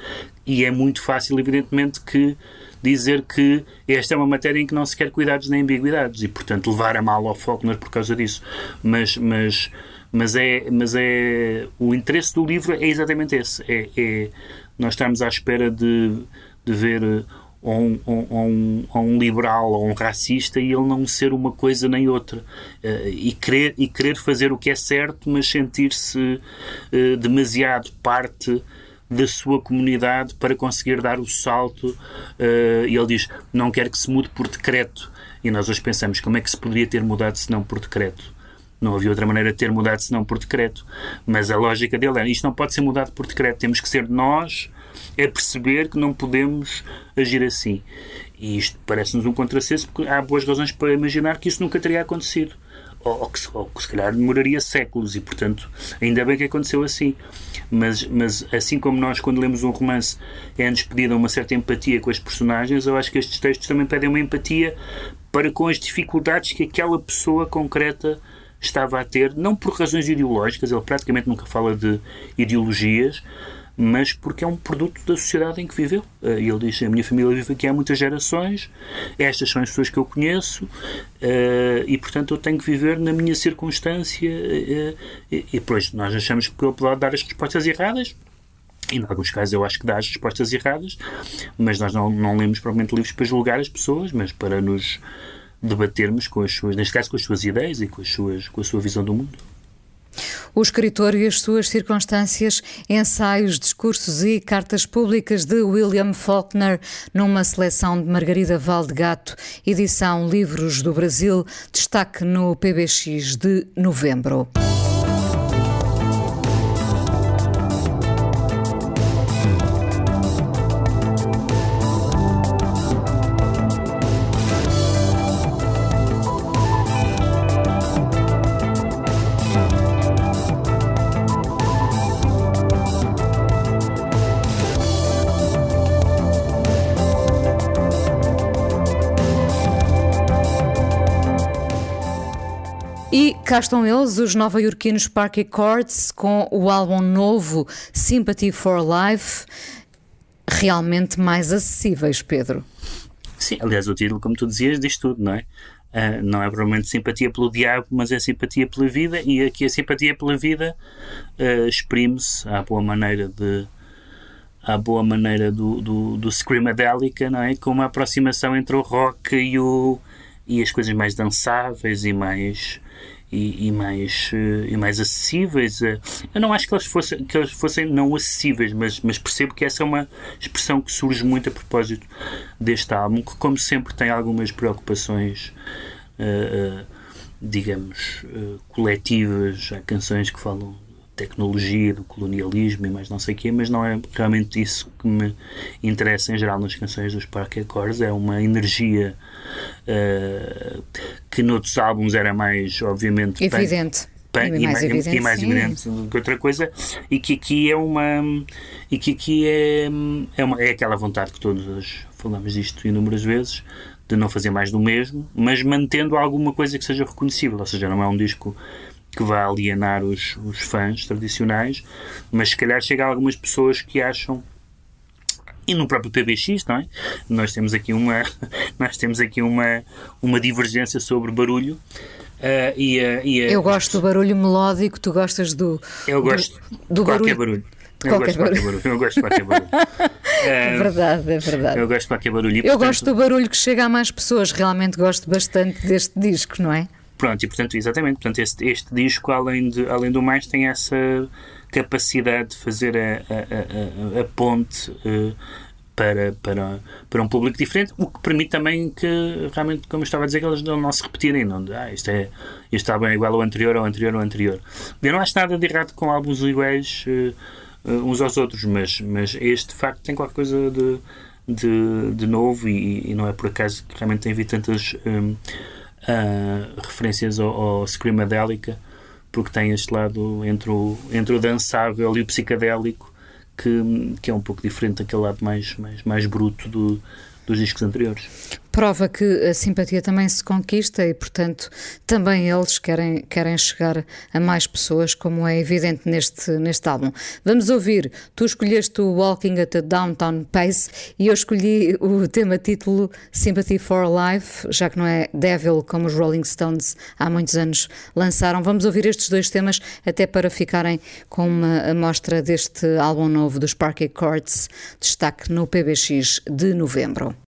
E é muito fácil, evidentemente, que dizer que esta é uma matéria em que não se quer cuidados nem ambiguidades, e, portanto, levar a mal ao Faulkner por causa disso. Mas, mas, mas, é, mas é o interesse do livro é exatamente esse. É, é nós estamos à espera de, de ver ou um, ou, um, ou um, liberal ou um racista e ele não ser uma coisa nem outra uh, e, querer, e querer fazer o que é certo mas sentir-se uh, demasiado parte da sua comunidade para conseguir dar o salto uh, e ele diz, não quer que se mude por decreto e nós hoje pensamos, como é que se poderia ter mudado se não por decreto? Não havia outra maneira de ter mudado senão por decreto. Mas a lógica dele é: isto não pode ser mudado por decreto, temos que ser nós é perceber que não podemos agir assim. E isto parece-nos um contrassenso porque há boas razões para imaginar que isso nunca teria acontecido. Ou, ou, que, ou, que, se calhar demoraria séculos e, portanto, ainda bem que aconteceu assim. Mas, mas assim como nós, quando lemos um romance, é-nos pedida uma certa empatia com as personagens, eu acho que estes textos também pedem uma empatia para com as dificuldades que aquela pessoa concreta estava a ter, não por razões ideológicas, ele praticamente nunca fala de ideologias, mas porque é um produto da sociedade em que viveu. Eh, e ele diz: a minha família vive aqui há muitas gerações, estas são as pessoas que eu conheço, eh, e portanto eu tenho que viver na minha circunstância. Eh, e depois nós achamos que ele pode dar as respostas erradas. E, em alguns casos, eu acho que dá as respostas erradas, mas nós não, não lemos provavelmente livros para julgar as pessoas, mas para nos debatermos com as suas, neste caso, com as suas ideias e com, as suas, com a sua visão do mundo. O escritor e as suas circunstâncias, ensaios, discursos e cartas públicas de William Faulkner, numa seleção de Margarida Valdegato, edição Livros do Brasil, destaque no PBX de novembro. Cá estão eles, os nova-iorquinos Parky Chords, com o álbum novo Sympathy for Life, realmente mais acessíveis, Pedro. Sim, aliás, o título, como tu dizias, diz tudo, não é? Uh, não é provavelmente simpatia pelo diabo, mas é simpatia pela vida, e aqui a simpatia pela vida uh, exprime-se à boa maneira de à boa maneira do, do, do Screamadelica, não é? Com uma aproximação entre o rock e, o, e as coisas mais dançáveis e mais e, e mais, uh, e mais acessíveis. Uh, eu não acho que eles fossem, que fossem não acessíveis, mas, mas percebo que essa é uma expressão que surge muito a propósito deste álbum, que, como sempre, tem algumas preocupações. Uh, digamos, coletivas, há canções que falam tecnologia, do colonialismo e mais não sei o quê, mas não é realmente isso que me interessa em geral nas canções dos Parque Accords. É uma energia uh, que noutros álbuns era mais, obviamente, evidente. Punk, e, mais, evidente, e mais evidente do que outra coisa. E que aqui é uma e que aqui é, é, uma, é aquela vontade que todos falamos disto inúmeras vezes de não fazer mais do mesmo, mas mantendo alguma coisa que seja reconhecível, ou seja, não é um disco que vai alienar os, os fãs tradicionais, mas se calhar chega a algumas pessoas que acham e no próprio PBX, não é? Nós temos aqui uma, nós temos aqui uma, uma divergência sobre barulho. Uh, e, uh, e, uh, eu gosto do barulho melódico, tu gostas do. Eu gosto do, do qualquer barulho. barulho. Eu gosto, barulho. eu gosto de qualquer barulho. é verdade, é verdade. Eu gosto de qualquer barulho. E, eu portanto... gosto do barulho que chega a mais pessoas. Realmente gosto bastante deste disco, não é? Pronto, e portanto, exatamente, portanto, este, este disco, além, de, além do mais, tem essa capacidade de fazer a, a, a, a ponte uh, para, para, para um público diferente, o que permite também que, realmente, como eu estava a dizer, que eles não se repetirem. Não, ah, isto, é, isto está bem igual ao anterior, ao anterior, ao anterior. Eu não acho nada de errado com álbuns iguais uh, uns aos outros, mas, mas este, de facto, tem qualquer coisa de, de, de novo e, e não é por acaso que realmente tem havido tantas. Um, uh, referências ao, ao Screamadélica, porque tem este lado entre o, entre o dançável e o psicadélico, que, que é um pouco diferente daquele lado mais, mais, mais bruto do, dos discos anteriores prova que a simpatia também se conquista e, portanto, também eles querem, querem chegar a mais pessoas, como é evidente neste, neste álbum. Vamos ouvir, tu escolheste o Walking at a Downtown Pace e eu escolhi o tema título Sympathy for Life, já que não é Devil como os Rolling Stones há muitos anos lançaram. Vamos ouvir estes dois temas até para ficarem com uma amostra deste álbum novo dos Parquet Courts, destaque no PBX de novembro.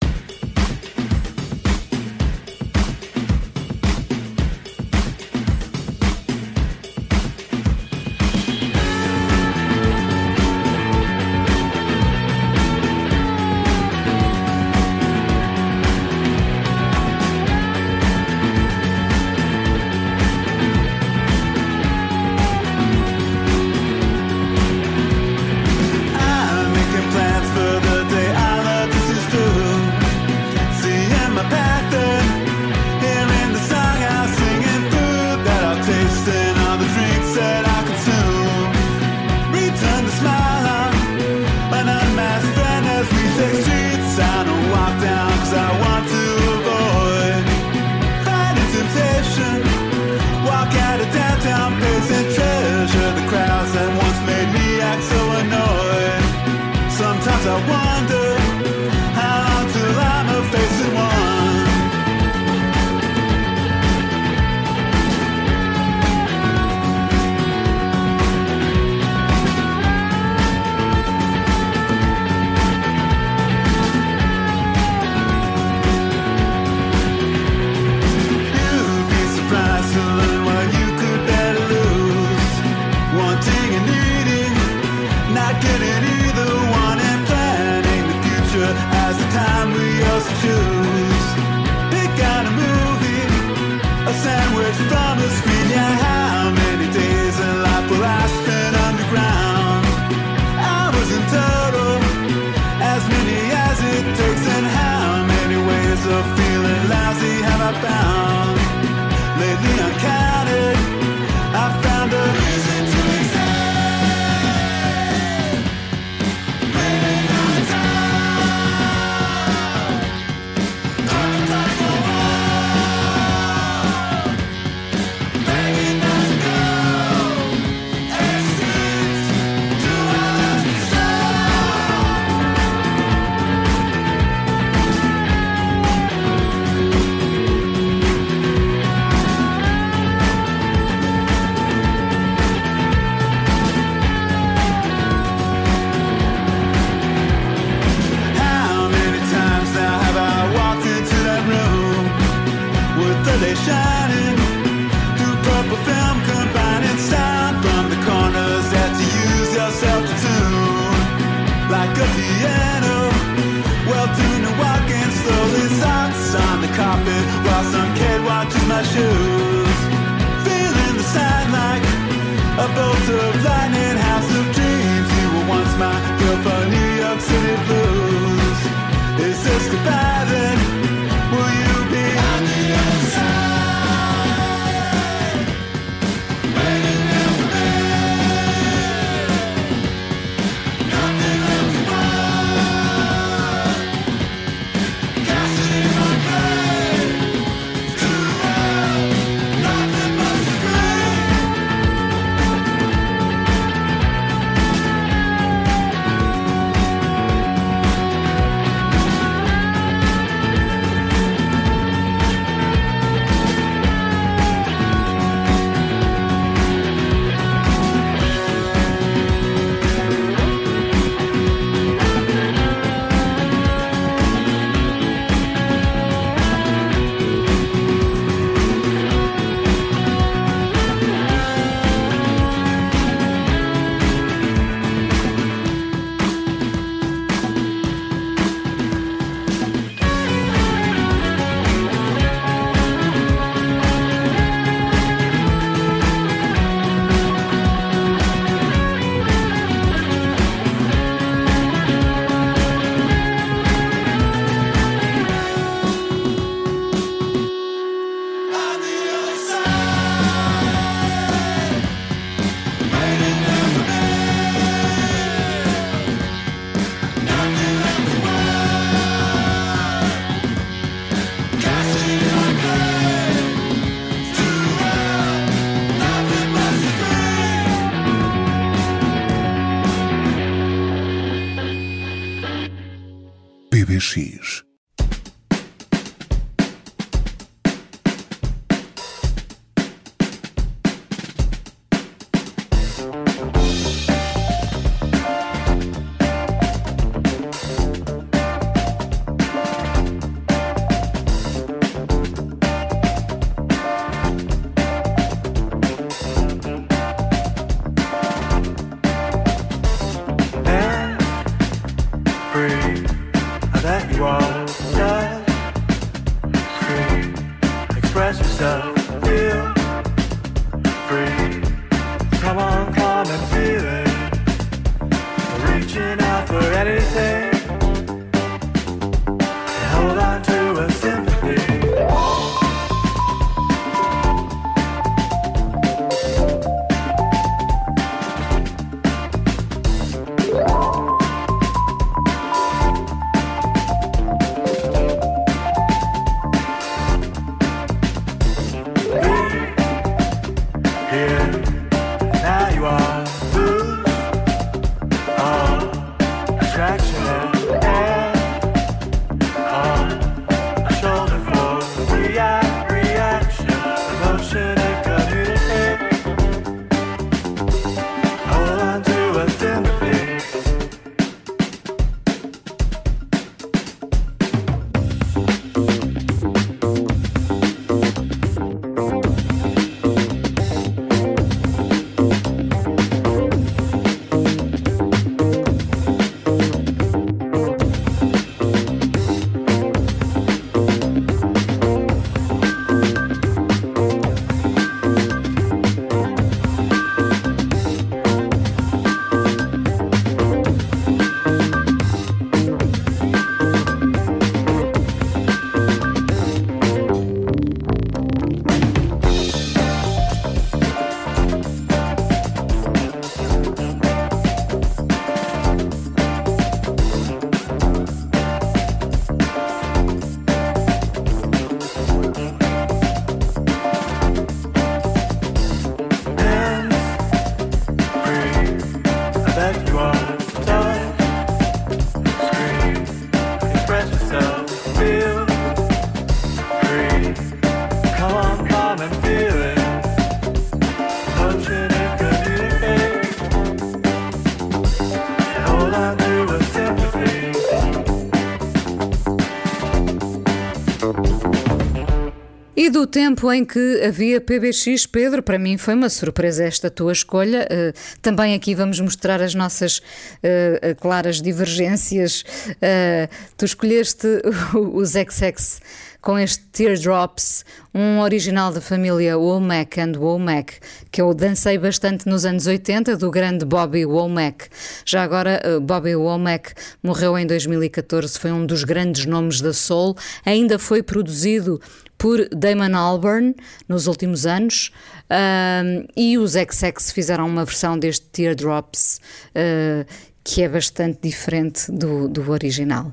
Tempo em que havia PBX, Pedro, para mim foi uma surpresa esta tua escolha. Uh, também aqui vamos mostrar as nossas uh, claras divergências. Uh, tu escolheste os XX com este Teardrops, um original da família Womack and Womack, que eu dancei bastante nos anos 80, do grande Bobby Womack. Já agora, Bobby Womack morreu em 2014, foi um dos grandes nomes da soul, ainda foi produzido por Damon Albarn nos últimos anos uh, e os XX fizeram uma versão deste Teardrops uh, que é bastante diferente do, do original.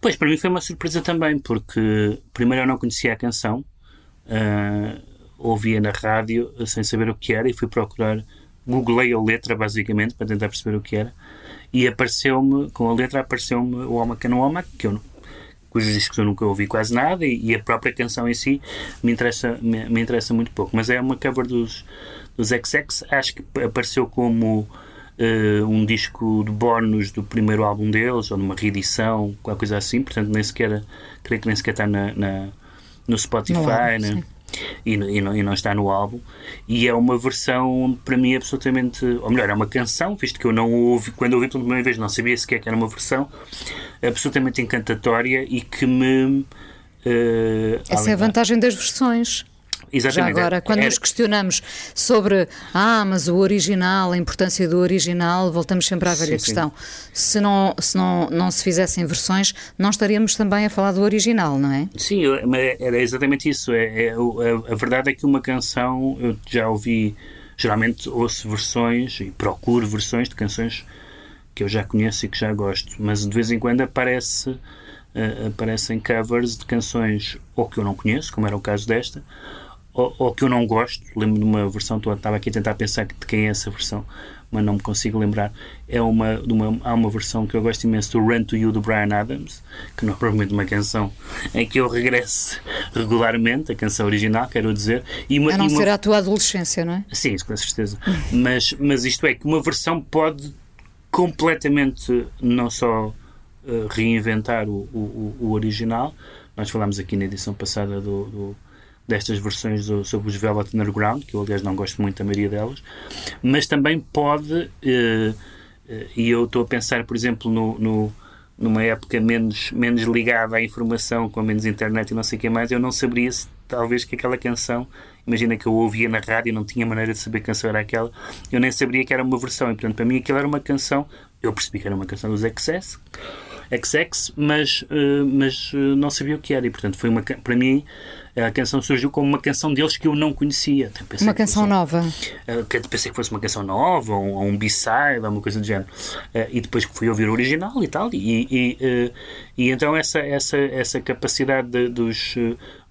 Pois, para mim foi uma surpresa também, porque primeiro eu não conhecia a canção, uh, ouvia na rádio sem saber o que era e fui procurar, googlei a letra basicamente para tentar perceber o que era e apareceu-me, com a letra apareceu-me o Oma Canoma, que eu cujos discos eu nunca ouvi quase nada e, e a própria canção em si me interessa, me, me, interessa muito pouco. Mas é uma cover dos, dos XX, acho que apareceu como uh, um disco de bónus do primeiro álbum deles, ou numa reedição, qualquer coisa assim, portanto nem sequer, creio que nem sequer está na, na no Spotify, no álbum, né? e, e, não, e, não, está no álbum. E é uma versão, para mim, absolutamente. Ou melhor, é uma canção, visto que eu não ouvi, quando ouvi pela primeira vez, não sabia sequer que era uma versão, absolutamente encantatória e que me. Uh, Essa é a vantagem das versões. Exatamente. Já agora, quando nos questionamos sobre ah, mas o original, a importância do original, voltamos sempre à velha sim, questão. Sim. Se, não, se não, não se fizessem versões, não estaríamos também a falar do original, não é? Sim, era exatamente isso. É, é, a, a verdade é que uma canção, eu já ouvi, geralmente ouço versões e procuro versões de canções que eu já conheço e que já gosto, mas de vez em quando aparece uh, aparecem covers de canções ou que eu não conheço, como era o caso desta, ou, ou, que eu não gosto. Lembro de uma versão, estava aqui a tentar pensar de quem é essa versão, mas não me consigo lembrar. É uma, uma, há uma versão que eu gosto imenso do Run to You do Brian Adams, que não é provavelmente uma canção em que eu regresso regularmente, a canção original, quero dizer. E uma, a não uma, ser a tua adolescência, não é? Sim, com certeza. mas, mas isto é que uma versão pode completamente não só uh, reinventar o, o, o, original. Nós falámos aqui na edição passada do, do destas versões do, sobre os Velvet Underground, que eu aliás não gosto muito da maioria delas, mas também pode, uh, uh, e eu estou a pensar, por exemplo, no, no, numa época menos, menos ligada à informação, com menos internet e não sei o que mais, eu não saberia se talvez que aquela canção, imagina que eu ouvia na rádio e não tinha maneira de saber que canção era aquela, eu nem saberia que era uma versão, e portanto para mim aquilo era uma canção, eu percebi que era uma canção dos XS, XX, mas, uh, mas não sabia o que era. E, portanto, foi uma, para mim, a canção surgiu como uma canção deles que eu não conhecia. Uma canção fosse, nova. Uh, pensei que fosse uma canção nova, ou, ou um B-side, ou uma coisa do género. Uh, e depois fui ouvir o original e tal. E, e, uh, e então essa, essa, essa capacidade de, dos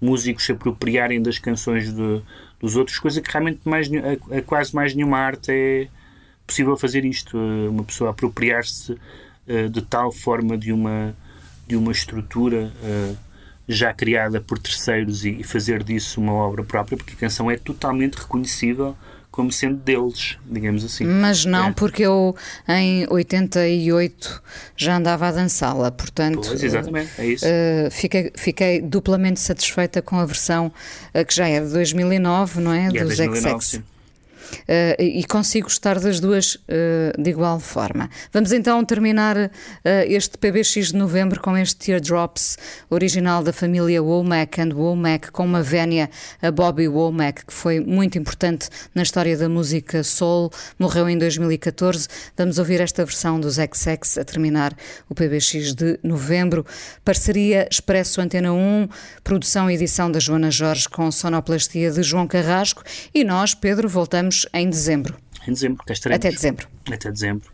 músicos se apropriarem das canções de, dos outros, coisa que realmente mais, a, a quase mais nenhuma arte é possível fazer isto. uma pessoa apropriar-se de tal forma de uma, de uma estrutura já criada por terceiros e, fazer disso uma obra própria, porque a canção é totalmente reconhecível como sendo deles, digamos assim. Mas não, é. porque eu em 88 já andava a dançá-la, portanto. Pois, exatamente, é isso. Uh, fiquei, fiquei duplamente satisfeita com a versão uh, que já é de 2009, não é? E Dos é 2009, XX. Sim. Uh, e consigo gostar das duas uh, de igual forma. Vamos então terminar uh, este PBX de novembro com este Teardrops, original da família Womack and Womack, com uma vénia a Bobby Womack, que foi muito importante na história da música soul, morreu em 2014. Vamos ouvir esta versão dos XX a terminar o PBX de novembro. Parceria Expresso Antena 1, produção e edição da Joana Jorge com sonoplastia de João Carrasco e nós, Pedro, voltamos em dezembro. Em dezembro, cá estaremos. Até dezembro. Até dezembro.